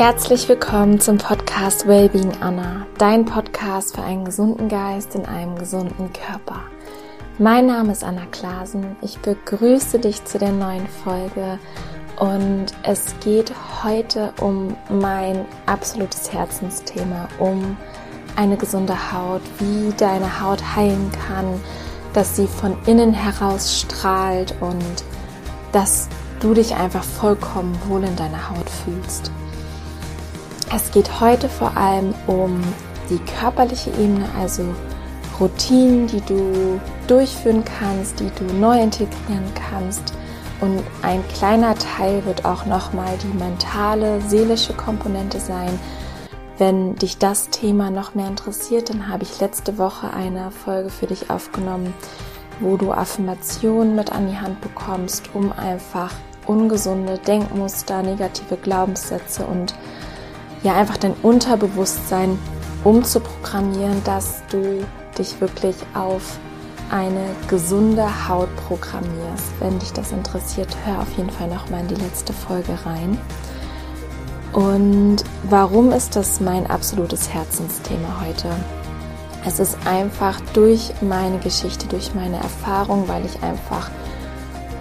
Herzlich willkommen zum Podcast Wellbeing Anna, dein Podcast für einen gesunden Geist in einem gesunden Körper. Mein Name ist Anna Klasen. Ich begrüße dich zu der neuen Folge und es geht heute um mein absolutes Herzensthema, um eine gesunde Haut, wie deine Haut heilen kann, dass sie von innen heraus strahlt und dass du dich einfach vollkommen wohl in deiner Haut fühlst. Es geht heute vor allem um die körperliche Ebene, also Routinen, die du durchführen kannst, die du neu integrieren kannst. Und ein kleiner Teil wird auch nochmal die mentale, seelische Komponente sein. Wenn dich das Thema noch mehr interessiert, dann habe ich letzte Woche eine Folge für dich aufgenommen, wo du Affirmationen mit an die Hand bekommst, um einfach ungesunde Denkmuster, negative Glaubenssätze und ja einfach dein Unterbewusstsein umzuprogrammieren, dass du dich wirklich auf eine gesunde Haut programmierst. Wenn dich das interessiert, hör auf jeden Fall noch mal in die letzte Folge rein. Und warum ist das mein absolutes Herzensthema heute? Es ist einfach durch meine Geschichte, durch meine Erfahrung, weil ich einfach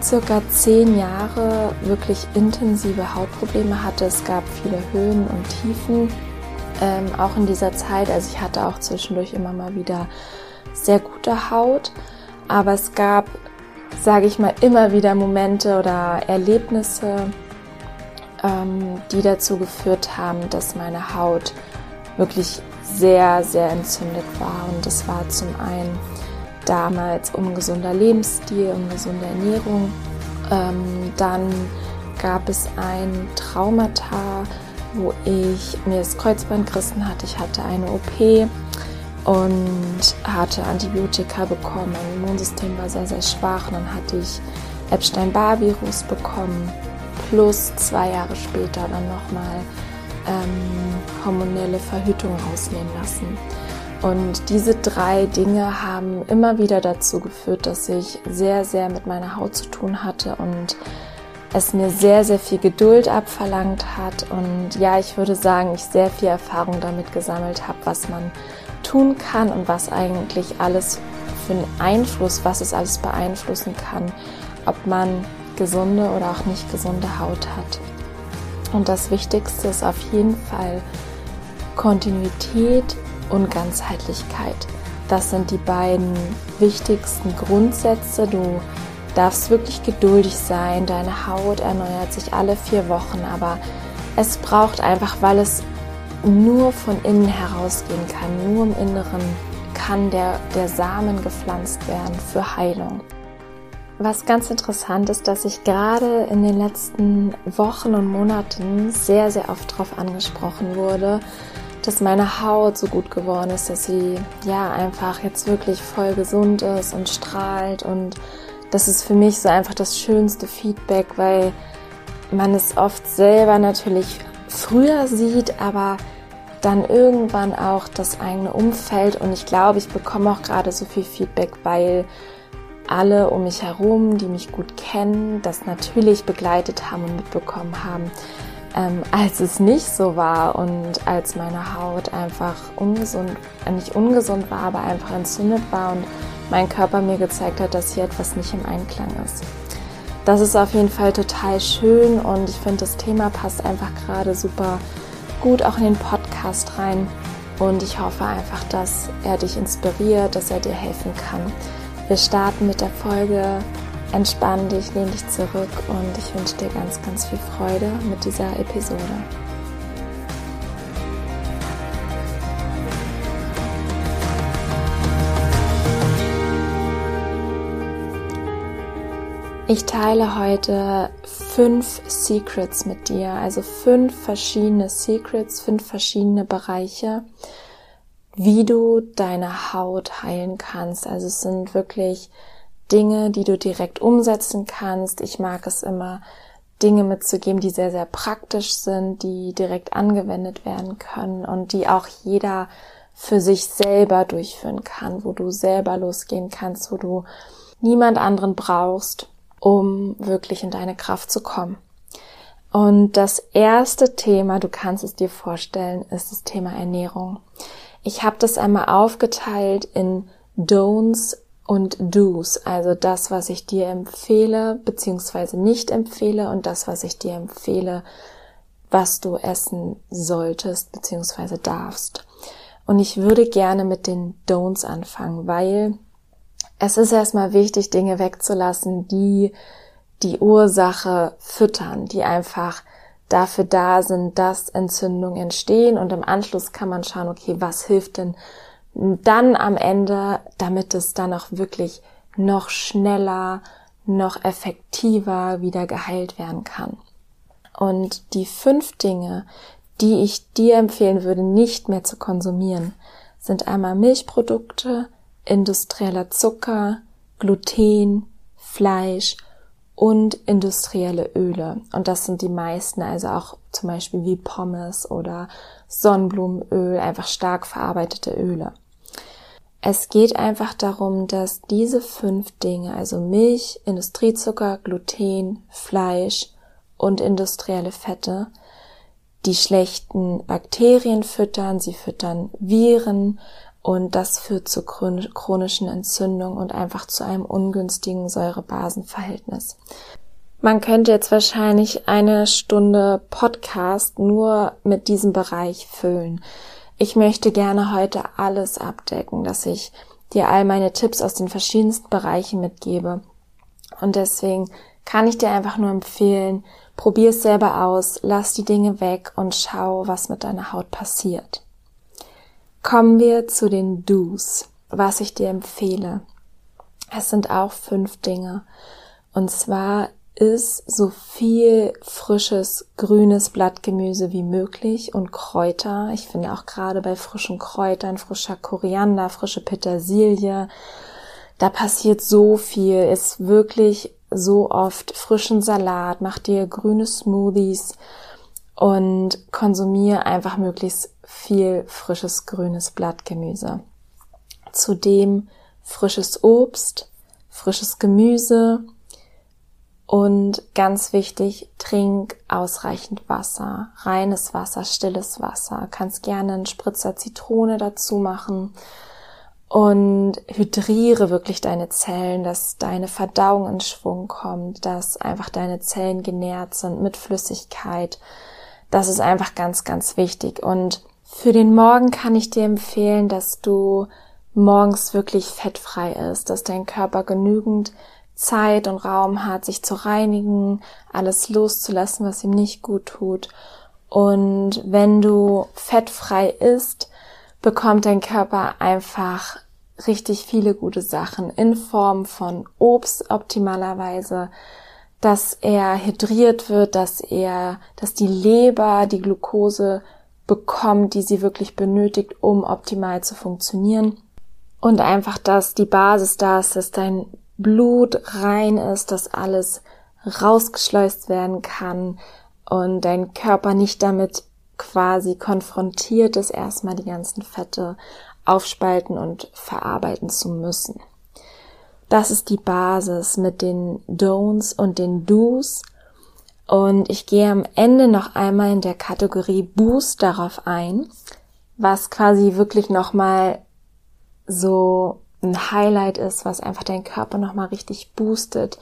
circa zehn Jahre wirklich intensive Hautprobleme hatte. Es gab viele Höhen und Tiefen, ähm, auch in dieser Zeit. Also ich hatte auch zwischendurch immer mal wieder sehr gute Haut, aber es gab, sage ich mal, immer wieder Momente oder Erlebnisse, ähm, die dazu geführt haben, dass meine Haut wirklich sehr, sehr entzündet war. Und das war zum einen damals ungesunder Lebensstil, ungesunde Ernährung. Ähm, dann gab es ein Traumata, wo ich mir das Kreuzband gerissen hatte. Ich hatte eine OP und hatte Antibiotika bekommen. Mein Immunsystem war sehr, sehr schwach. Und dann hatte ich Epstein-Barr-Virus bekommen. Plus zwei Jahre später dann nochmal ähm, hormonelle Verhütung rausnehmen lassen. Und diese drei Dinge haben immer wieder dazu geführt, dass ich sehr, sehr mit meiner Haut zu tun hatte und es mir sehr, sehr viel Geduld abverlangt hat. Und ja, ich würde sagen, ich sehr viel Erfahrung damit gesammelt habe, was man tun kann und was eigentlich alles für einen Einfluss, was es alles beeinflussen kann, ob man gesunde oder auch nicht gesunde Haut hat. Und das Wichtigste ist auf jeden Fall Kontinuität und Ganzheitlichkeit. Das sind die beiden wichtigsten Grundsätze. Du darfst wirklich geduldig sein. Deine Haut erneuert sich alle vier Wochen, aber es braucht einfach, weil es nur von innen herausgehen kann, nur im Inneren kann der, der Samen gepflanzt werden für Heilung. Was ganz interessant ist, dass ich gerade in den letzten Wochen und Monaten sehr, sehr oft darauf angesprochen wurde, dass meine Haut so gut geworden ist, dass sie ja einfach jetzt wirklich voll gesund ist und strahlt. Und das ist für mich so einfach das schönste Feedback, weil man es oft selber natürlich früher sieht, aber dann irgendwann auch das eigene Umfeld. Und ich glaube, ich bekomme auch gerade so viel Feedback, weil alle um mich herum, die mich gut kennen, das natürlich begleitet haben und mitbekommen haben, ähm, als es nicht so war und als meine Haut einfach ungesund, äh, nicht ungesund war, aber einfach entzündet war und mein Körper mir gezeigt hat, dass hier etwas nicht im Einklang ist. Das ist auf jeden Fall total schön und ich finde, das Thema passt einfach gerade super gut auch in den Podcast rein. Und ich hoffe einfach, dass er dich inspiriert, dass er dir helfen kann. Wir starten mit der Folge Entspann dich, lehn dich zurück und ich wünsche dir ganz, ganz viel Freude mit dieser Episode. Ich teile heute fünf Secrets mit dir, also fünf verschiedene Secrets, fünf verschiedene Bereiche, wie du deine Haut heilen kannst. Also es sind wirklich Dinge, die du direkt umsetzen kannst. Ich mag es immer, Dinge mitzugeben, die sehr, sehr praktisch sind, die direkt angewendet werden können und die auch jeder für sich selber durchführen kann, wo du selber losgehen kannst, wo du niemand anderen brauchst, um wirklich in deine Kraft zu kommen. Und das erste Thema, du kannst es dir vorstellen, ist das Thema Ernährung. Ich habe das einmal aufgeteilt in Don'ts und Do's, also das, was ich dir empfehle beziehungsweise nicht empfehle und das, was ich dir empfehle, was du essen solltest beziehungsweise darfst. Und ich würde gerne mit den Don'ts anfangen, weil es ist erstmal wichtig, Dinge wegzulassen, die die Ursache füttern, die einfach dafür da sind, dass Entzündungen entstehen und im Anschluss kann man schauen, okay, was hilft denn dann am Ende, damit es dann auch wirklich noch schneller, noch effektiver wieder geheilt werden kann. Und die fünf Dinge, die ich dir empfehlen würde, nicht mehr zu konsumieren, sind einmal Milchprodukte, industrieller Zucker, Gluten, Fleisch und industrielle Öle. Und das sind die meisten, also auch zum Beispiel wie Pommes oder Sonnenblumenöl, einfach stark verarbeitete Öle. Es geht einfach darum, dass diese fünf Dinge, also Milch, Industriezucker, Gluten, Fleisch und industrielle Fette, die schlechten Bakterien füttern, sie füttern Viren, und das führt zu chronischen Entzündungen und einfach zu einem ungünstigen Säure-Basen-Verhältnis. Man könnte jetzt wahrscheinlich eine Stunde Podcast nur mit diesem Bereich füllen. Ich möchte gerne heute alles abdecken, dass ich dir all meine Tipps aus den verschiedensten Bereichen mitgebe. Und deswegen kann ich dir einfach nur empfehlen, probier es selber aus, lass die Dinge weg und schau, was mit deiner Haut passiert. Kommen wir zu den Do's, was ich dir empfehle. Es sind auch fünf Dinge. Und zwar ist so viel frisches grünes Blattgemüse wie möglich und Kräuter. Ich finde auch gerade bei frischen Kräutern, frischer Koriander, frische Petersilie, da passiert so viel, ist wirklich so oft frischen Salat, mach dir grüne Smoothies und konsumiere einfach möglichst viel frisches grünes Blattgemüse. Zudem frisches Obst, frisches Gemüse und ganz wichtig, trink ausreichend Wasser, reines Wasser, stilles Wasser. Kannst gerne einen Spritzer Zitrone dazu machen und hydriere wirklich deine Zellen, dass deine Verdauung in Schwung kommt, dass einfach deine Zellen genährt sind mit Flüssigkeit. Das ist einfach ganz, ganz wichtig und für den Morgen kann ich dir empfehlen, dass du morgens wirklich fettfrei ist, dass dein Körper genügend Zeit und Raum hat, sich zu reinigen, alles loszulassen, was ihm nicht gut tut. Und wenn du fettfrei isst, bekommt dein Körper einfach richtig viele gute Sachen in Form von Obst optimalerweise, dass er hydriert wird, dass er, dass die Leber die Glucose bekommt, die sie wirklich benötigt, um optimal zu funktionieren. Und einfach, dass die Basis da ist, dass dein Blut rein ist, dass alles rausgeschleust werden kann und dein Körper nicht damit quasi konfrontiert ist, erstmal die ganzen Fette aufspalten und verarbeiten zu müssen. Das ist die Basis mit den Don'ts und den Do's. Und ich gehe am Ende noch einmal in der Kategorie Boost darauf ein, was quasi wirklich nochmal so ein Highlight ist, was einfach deinen Körper nochmal richtig boostet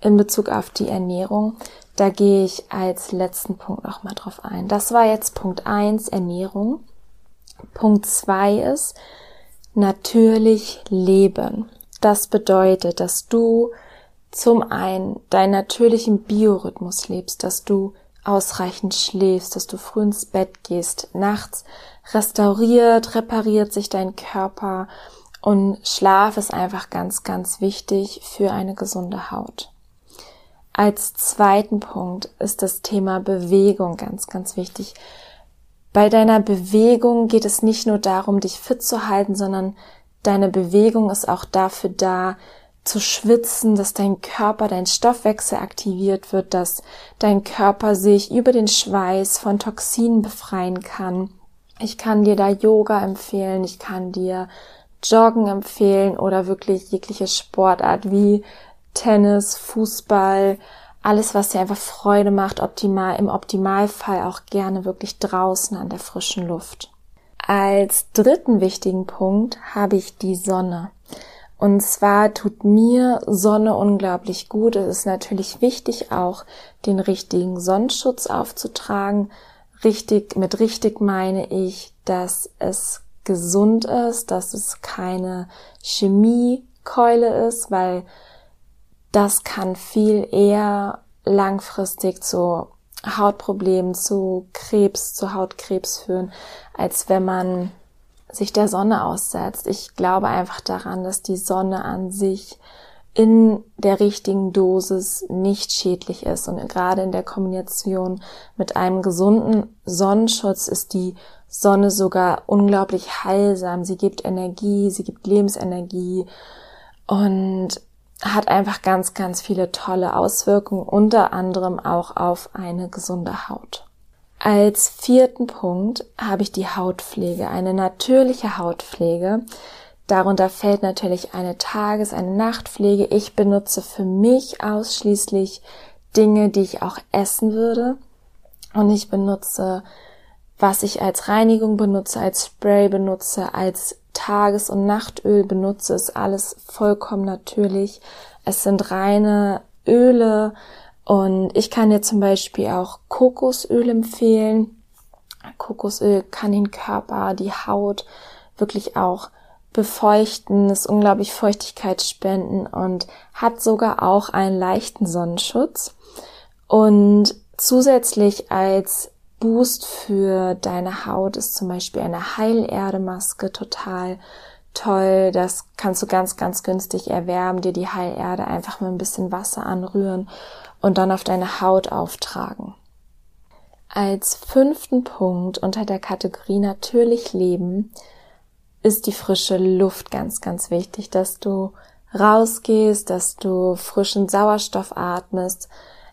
in Bezug auf die Ernährung. Da gehe ich als letzten Punkt nochmal drauf ein. Das war jetzt Punkt eins Ernährung. Punkt zwei ist natürlich leben. Das bedeutet, dass du zum einen deinen natürlichen Biorhythmus lebst, dass du ausreichend schläfst, dass du früh ins Bett gehst, nachts restauriert, repariert sich dein Körper und Schlaf ist einfach ganz, ganz wichtig für eine gesunde Haut. Als zweiten Punkt ist das Thema Bewegung ganz, ganz wichtig. Bei deiner Bewegung geht es nicht nur darum, dich fit zu halten, sondern deine Bewegung ist auch dafür da, zu schwitzen, dass dein Körper, dein Stoffwechsel aktiviert wird, dass dein Körper sich über den Schweiß von Toxinen befreien kann. Ich kann dir da Yoga empfehlen, ich kann dir Joggen empfehlen oder wirklich jegliche Sportart wie Tennis, Fußball, alles, was dir einfach Freude macht, optimal, im Optimalfall auch gerne wirklich draußen an der frischen Luft. Als dritten wichtigen Punkt habe ich die Sonne. Und zwar tut mir Sonne unglaublich gut. Es ist natürlich wichtig, auch den richtigen Sonnenschutz aufzutragen. Richtig, mit richtig meine ich, dass es gesund ist, dass es keine Chemiekeule ist, weil das kann viel eher langfristig zu Hautproblemen, zu Krebs, zu Hautkrebs führen, als wenn man sich der Sonne aussetzt. Ich glaube einfach daran, dass die Sonne an sich in der richtigen Dosis nicht schädlich ist. Und gerade in der Kombination mit einem gesunden Sonnenschutz ist die Sonne sogar unglaublich heilsam. Sie gibt Energie, sie gibt Lebensenergie und hat einfach ganz, ganz viele tolle Auswirkungen, unter anderem auch auf eine gesunde Haut. Als vierten Punkt habe ich die Hautpflege, eine natürliche Hautpflege. Darunter fällt natürlich eine Tages-, eine Nachtpflege. Ich benutze für mich ausschließlich Dinge, die ich auch essen würde. Und ich benutze, was ich als Reinigung benutze, als Spray benutze, als Tages- und Nachtöl benutze, ist alles vollkommen natürlich. Es sind reine Öle und ich kann dir zum Beispiel auch Kokosöl empfehlen. Kokosöl kann den Körper, die Haut wirklich auch befeuchten, ist unglaublich Feuchtigkeit spenden und hat sogar auch einen leichten Sonnenschutz. Und zusätzlich als Boost für deine Haut ist zum Beispiel eine Heilerde-Maske total toll. Das kannst du ganz, ganz günstig erwerben, dir die Heilerde einfach mit ein bisschen Wasser anrühren und dann auf deine Haut auftragen. Als fünften Punkt unter der Kategorie natürlich leben ist die frische Luft ganz, ganz wichtig, dass du rausgehst, dass du frischen Sauerstoff atmest,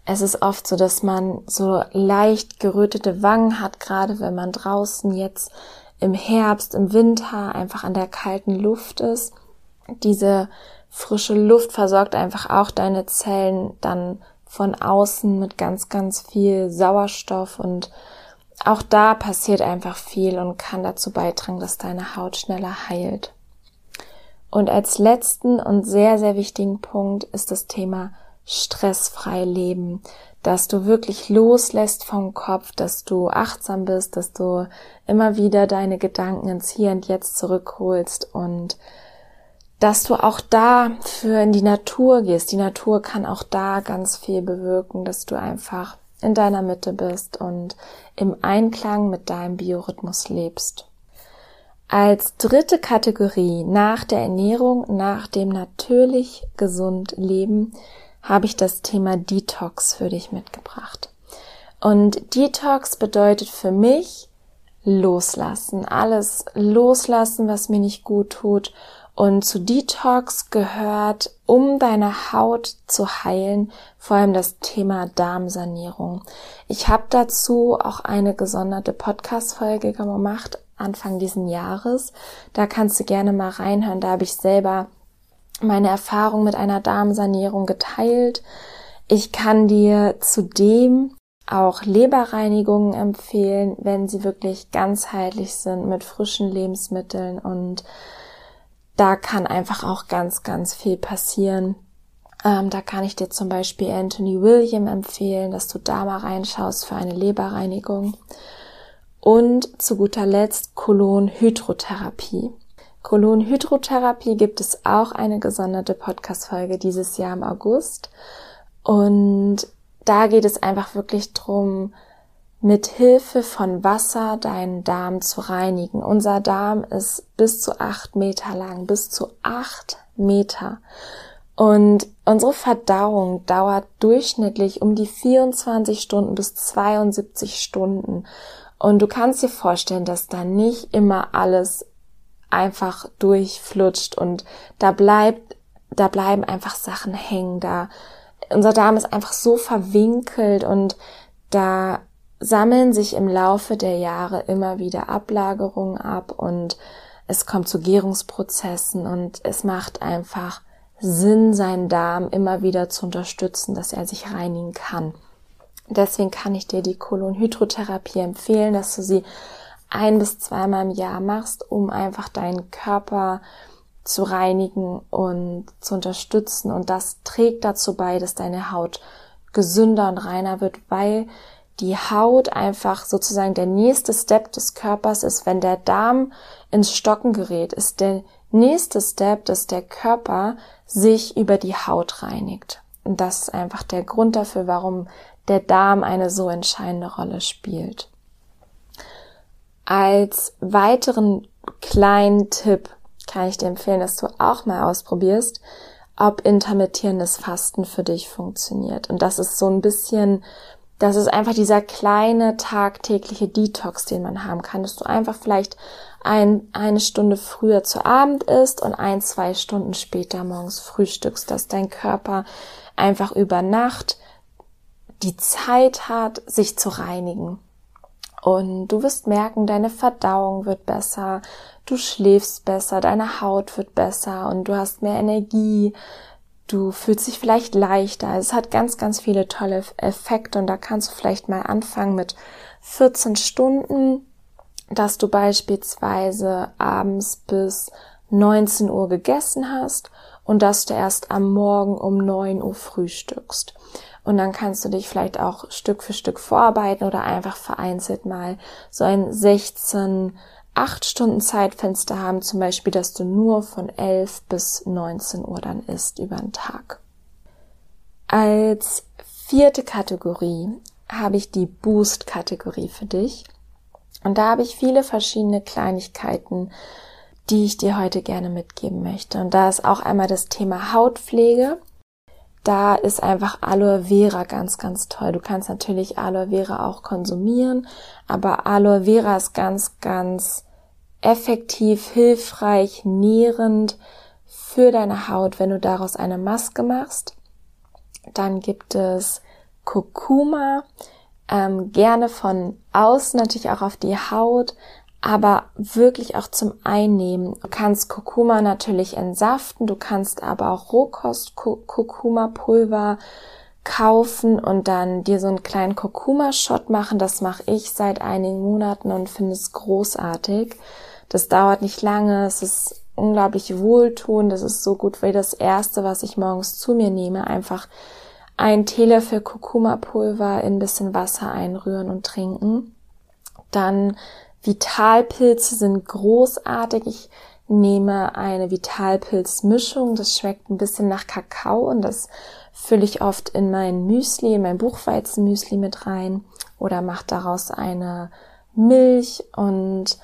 es ist oft so, dass man so leicht gerötete Wangen hat, gerade wenn man draußen jetzt im Herbst, im Winter einfach an der kalten Luft ist. Diese frische Luft versorgt einfach auch deine Zellen dann von außen mit ganz, ganz viel Sauerstoff und auch da passiert einfach viel und kann dazu beitragen, dass deine Haut schneller heilt. Und als letzten und sehr, sehr wichtigen Punkt ist das Thema stressfrei leben, dass du wirklich loslässt vom Kopf, dass du achtsam bist, dass du immer wieder deine Gedanken ins Hier und Jetzt zurückholst und dass du auch da für in die Natur gehst. Die Natur kann auch da ganz viel bewirken, dass du einfach in deiner Mitte bist und im Einklang mit deinem Biorhythmus lebst. Als dritte Kategorie nach der Ernährung, nach dem natürlich gesund Leben, habe ich das Thema Detox für dich mitgebracht. Und Detox bedeutet für mich loslassen, alles loslassen, was mir nicht gut tut. Und zu Detox gehört, um deine Haut zu heilen, vor allem das Thema Darmsanierung. Ich habe dazu auch eine gesonderte Podcast-Folge gemacht, Anfang diesen Jahres. Da kannst du gerne mal reinhören. Da habe ich selber meine Erfahrung mit einer Darmsanierung geteilt. Ich kann dir zudem auch Leberreinigungen empfehlen, wenn sie wirklich ganzheitlich sind mit frischen Lebensmitteln und da kann einfach auch ganz, ganz viel passieren. Ähm, da kann ich dir zum Beispiel Anthony William empfehlen, dass du da mal reinschaust für eine Leberreinigung. Und zu guter Letzt Kolonhydrotherapie. Kolonhydrotherapie gibt es auch eine gesonderte Podcast-Folge dieses Jahr im August. Und da geht es einfach wirklich drum, mit Hilfe von Wasser deinen Darm zu reinigen. Unser Darm ist bis zu acht Meter lang, bis zu acht Meter. Und unsere Verdauung dauert durchschnittlich um die 24 Stunden bis 72 Stunden. Und du kannst dir vorstellen, dass da nicht immer alles einfach durchflutscht und da bleibt, da bleiben einfach Sachen hängen, da unser Darm ist einfach so verwinkelt und da sammeln sich im Laufe der Jahre immer wieder Ablagerungen ab und es kommt zu Gärungsprozessen und es macht einfach Sinn, seinen Darm immer wieder zu unterstützen, dass er sich reinigen kann. Deswegen kann ich dir die Kolonhydrotherapie empfehlen, dass du sie ein bis zweimal im Jahr machst, um einfach deinen Körper zu reinigen und zu unterstützen. Und das trägt dazu bei, dass deine Haut gesünder und reiner wird, weil die Haut einfach sozusagen der nächste Step des Körpers ist. Wenn der Darm ins Stocken gerät, ist der nächste Step, dass der Körper sich über die Haut reinigt. Und das ist einfach der Grund dafür, warum der Darm eine so entscheidende Rolle spielt. Als weiteren kleinen Tipp kann ich dir empfehlen, dass du auch mal ausprobierst, ob intermittierendes Fasten für dich funktioniert. Und das ist so ein bisschen, das ist einfach dieser kleine tagtägliche Detox, den man haben kann, dass du einfach vielleicht ein, eine Stunde früher zu Abend isst und ein, zwei Stunden später morgens frühstückst, dass dein Körper einfach über Nacht die Zeit hat, sich zu reinigen. Und du wirst merken, deine Verdauung wird besser, du schläfst besser, deine Haut wird besser und du hast mehr Energie, du fühlst dich vielleicht leichter. Es hat ganz, ganz viele tolle Effekte und da kannst du vielleicht mal anfangen mit 14 Stunden, dass du beispielsweise abends bis 19 Uhr gegessen hast und dass du erst am Morgen um 9 Uhr frühstückst. Und dann kannst du dich vielleicht auch Stück für Stück vorarbeiten oder einfach vereinzelt mal so ein 16, 8 Stunden Zeitfenster haben, zum Beispiel, dass du nur von 11 bis 19 Uhr dann isst über den Tag. Als vierte Kategorie habe ich die Boost-Kategorie für dich. Und da habe ich viele verschiedene Kleinigkeiten, die ich dir heute gerne mitgeben möchte. Und da ist auch einmal das Thema Hautpflege da ist einfach Aloe Vera ganz, ganz toll. Du kannst natürlich Aloe Vera auch konsumieren, aber Aloe Vera ist ganz, ganz effektiv, hilfreich, nährend für deine Haut, wenn du daraus eine Maske machst. Dann gibt es Kurkuma, ähm, gerne von außen natürlich auch auf die Haut, aber wirklich auch zum Einnehmen. Du kannst Kurkuma natürlich entsaften, du kannst aber auch Rohkost-Kurkuma-Pulver kaufen und dann dir so einen kleinen Kurkuma-Shot machen. Das mache ich seit einigen Monaten und finde es großartig. Das dauert nicht lange, es ist unglaublich wohltuend, das ist so gut wie das erste, was ich morgens zu mir nehme. Einfach ein Teelöffel Kurkuma-Pulver in ein bisschen Wasser einrühren und trinken. Dann Vitalpilze sind großartig. Ich nehme eine Vitalpilzmischung. Das schmeckt ein bisschen nach Kakao und das fülle ich oft in mein Müsli, in mein Buchweizenmüsli mit rein oder mache daraus eine Milch und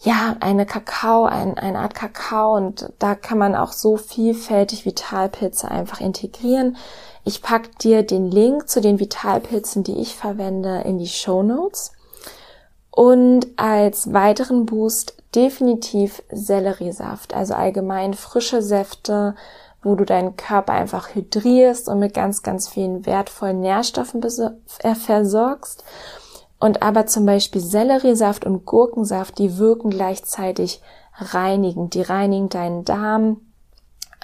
ja, eine Kakao, ein, eine Art Kakao und da kann man auch so vielfältig Vitalpilze einfach integrieren. Ich pack dir den Link zu den Vitalpilzen, die ich verwende, in die Show Notes. Und als weiteren Boost definitiv Selleriesaft, also allgemein frische Säfte, wo du deinen Körper einfach hydrierst und mit ganz, ganz vielen wertvollen Nährstoffen äh, versorgst. Und aber zum Beispiel Selleriesaft und Gurkensaft, die wirken gleichzeitig reinigend. Die reinigen deinen Darm,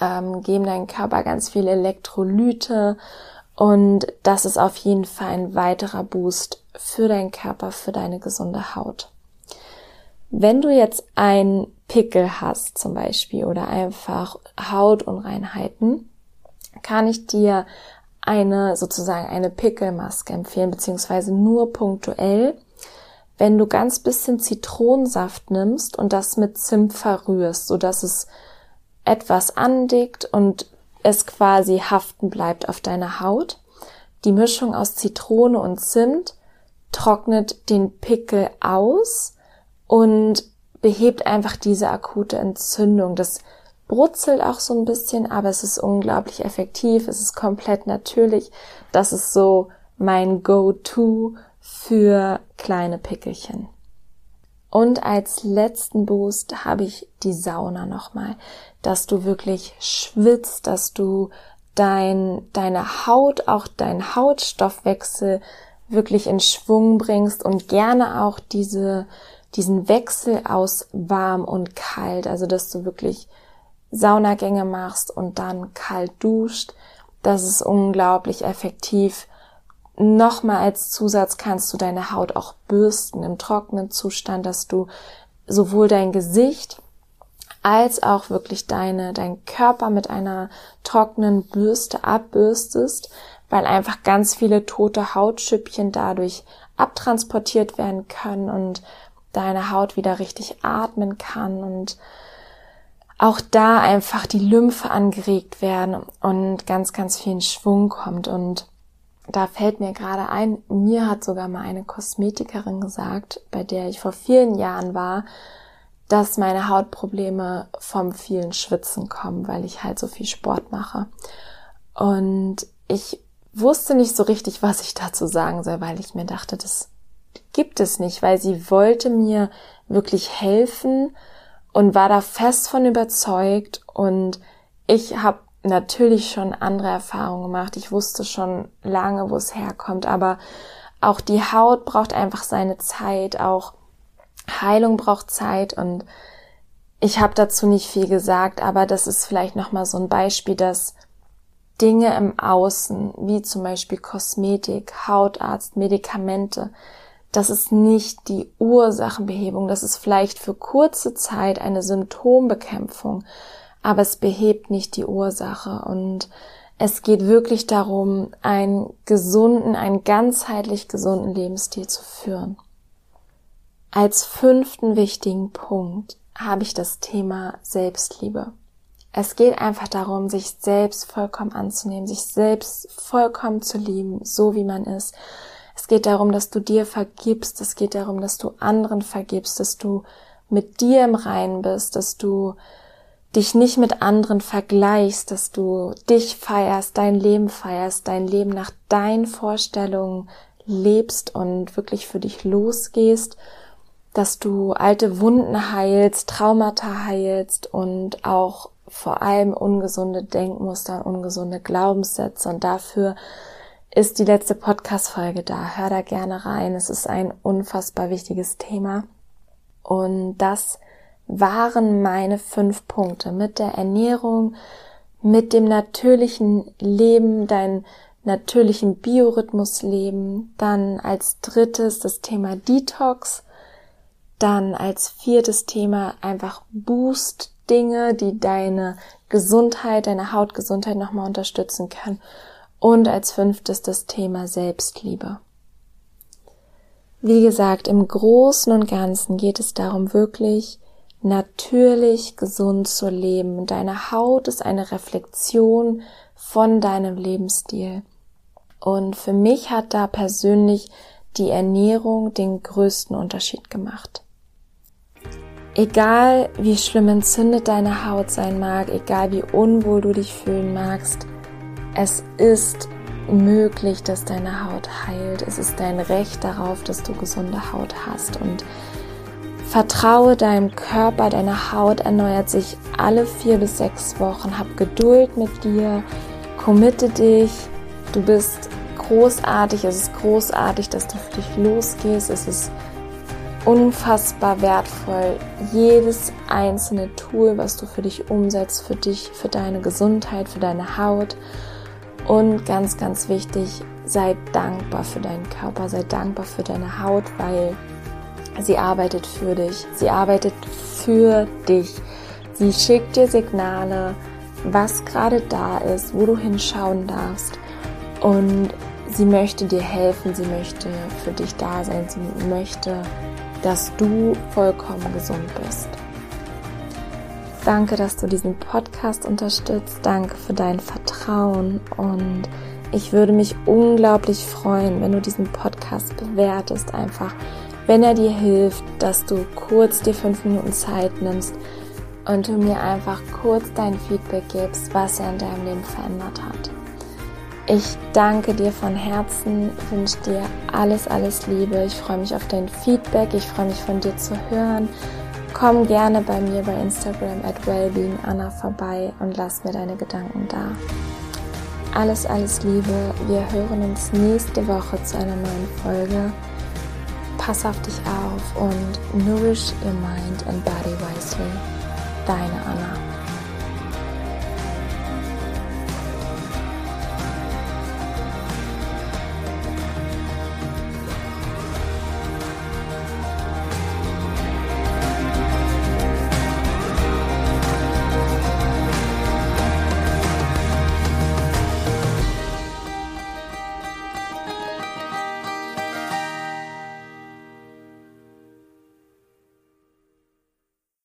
ähm, geben deinem Körper ganz viele Elektrolyte und das ist auf jeden Fall ein weiterer Boost für deinen Körper, für deine gesunde Haut. Wenn du jetzt ein Pickel hast zum Beispiel oder einfach Hautunreinheiten, kann ich dir eine sozusagen eine Pickelmaske empfehlen, beziehungsweise nur punktuell, wenn du ganz bisschen Zitronensaft nimmst und das mit Zimt verrührst, so dass es etwas andickt und es quasi haften bleibt auf deiner Haut. Die Mischung aus Zitrone und Zimt trocknet den Pickel aus und behebt einfach diese akute Entzündung. Das brutzelt auch so ein bisschen, aber es ist unglaublich effektiv, es ist komplett natürlich. Das ist so mein Go-To für kleine Pickelchen. Und als letzten Boost habe ich die Sauna nochmal, dass du wirklich schwitzt, dass du dein, deine Haut, auch dein Hautstoffwechsel wirklich in Schwung bringst und gerne auch diese, diesen Wechsel aus warm und kalt, also dass du wirklich Saunagänge machst und dann kalt duscht. Das ist unglaublich effektiv. Nochmal als Zusatz kannst du deine Haut auch bürsten im trockenen Zustand, dass du sowohl dein Gesicht als auch wirklich deine, dein Körper mit einer trockenen Bürste abbürstest, weil einfach ganz viele tote Hautschüppchen dadurch abtransportiert werden können und deine Haut wieder richtig atmen kann und auch da einfach die Lymphe angeregt werden und ganz, ganz viel Schwung kommt. Und da fällt mir gerade ein, mir hat sogar mal eine Kosmetikerin gesagt, bei der ich vor vielen Jahren war, dass meine Hautprobleme vom vielen Schwitzen kommen, weil ich halt so viel Sport mache. Und ich wusste nicht so richtig, was ich dazu sagen soll, weil ich mir dachte, das gibt es nicht, weil sie wollte mir wirklich helfen und war da fest von überzeugt und ich habe natürlich schon andere Erfahrungen gemacht. Ich wusste schon lange, wo es herkommt, aber auch die Haut braucht einfach seine Zeit, auch Heilung braucht Zeit und ich habe dazu nicht viel gesagt, aber das ist vielleicht noch mal so ein Beispiel, dass Dinge im Außen, wie zum Beispiel Kosmetik, Hautarzt, Medikamente, das ist nicht die Ursachenbehebung, das ist vielleicht für kurze Zeit eine Symptombekämpfung, aber es behebt nicht die Ursache und es geht wirklich darum, einen gesunden, einen ganzheitlich gesunden Lebensstil zu führen. Als fünften wichtigen Punkt habe ich das Thema Selbstliebe. Es geht einfach darum, sich selbst vollkommen anzunehmen, sich selbst vollkommen zu lieben, so wie man ist es geht darum, dass du dir vergibst. Es geht darum, dass du anderen vergibst, dass du mit dir im Reinen bist, dass du dich nicht mit anderen vergleichst, dass du dich feierst, dein Leben feierst, dein Leben nach deinen Vorstellungen lebst und wirklich für dich losgehst, dass du alte Wunden heilst, Traumata heilst und auch vor allem ungesunde Denkmuster, ungesunde Glaubenssätze und dafür ist die letzte Podcast-Folge da. Hör da gerne rein. Es ist ein unfassbar wichtiges Thema. Und das waren meine fünf Punkte mit der Ernährung, mit dem natürlichen Leben, dein natürlichen Biorhythmus leben. Dann als drittes das Thema Detox. Dann als viertes Thema einfach Boost Dinge, die deine Gesundheit, deine Hautgesundheit nochmal unterstützen können. Und als fünftes das Thema Selbstliebe. Wie gesagt, im Großen und Ganzen geht es darum, wirklich natürlich gesund zu leben. Deine Haut ist eine Reflexion von deinem Lebensstil. Und für mich hat da persönlich die Ernährung den größten Unterschied gemacht. Egal wie schlimm entzündet deine Haut sein mag, egal wie unwohl du dich fühlen magst, es ist möglich, dass deine Haut heilt. Es ist dein Recht darauf, dass du gesunde Haut hast. Und vertraue deinem Körper, deine Haut erneuert sich alle vier bis sechs Wochen. Hab Geduld mit dir, committe dich. Du bist großartig. Es ist großartig, dass du für dich losgehst. Es ist unfassbar wertvoll. Jedes einzelne Tool, was du für dich umsetzt, für dich, für deine Gesundheit, für deine Haut. Und ganz, ganz wichtig, sei dankbar für deinen Körper, sei dankbar für deine Haut, weil sie arbeitet für dich. Sie arbeitet für dich. Sie schickt dir Signale, was gerade da ist, wo du hinschauen darfst. Und sie möchte dir helfen, sie möchte für dich da sein, sie möchte, dass du vollkommen gesund bist. Danke, dass du diesen Podcast unterstützt. Danke für dein Vertrauen und ich würde mich unglaublich freuen, wenn du diesen Podcast bewertest, einfach, wenn er dir hilft, dass du kurz dir fünf Minuten Zeit nimmst und du mir einfach kurz dein Feedback gibst, was er in deinem Leben verändert hat. Ich danke dir von Herzen, wünsche dir alles, alles Liebe. Ich freue mich auf dein Feedback, ich freue mich von dir zu hören Komm gerne bei mir bei Instagram at wellbeinganna vorbei und lass mir deine Gedanken da. Alles, alles Liebe. Wir hören uns nächste Woche zu einer neuen Folge. Pass auf dich auf und nourish your mind and body wisely. Deine Anna.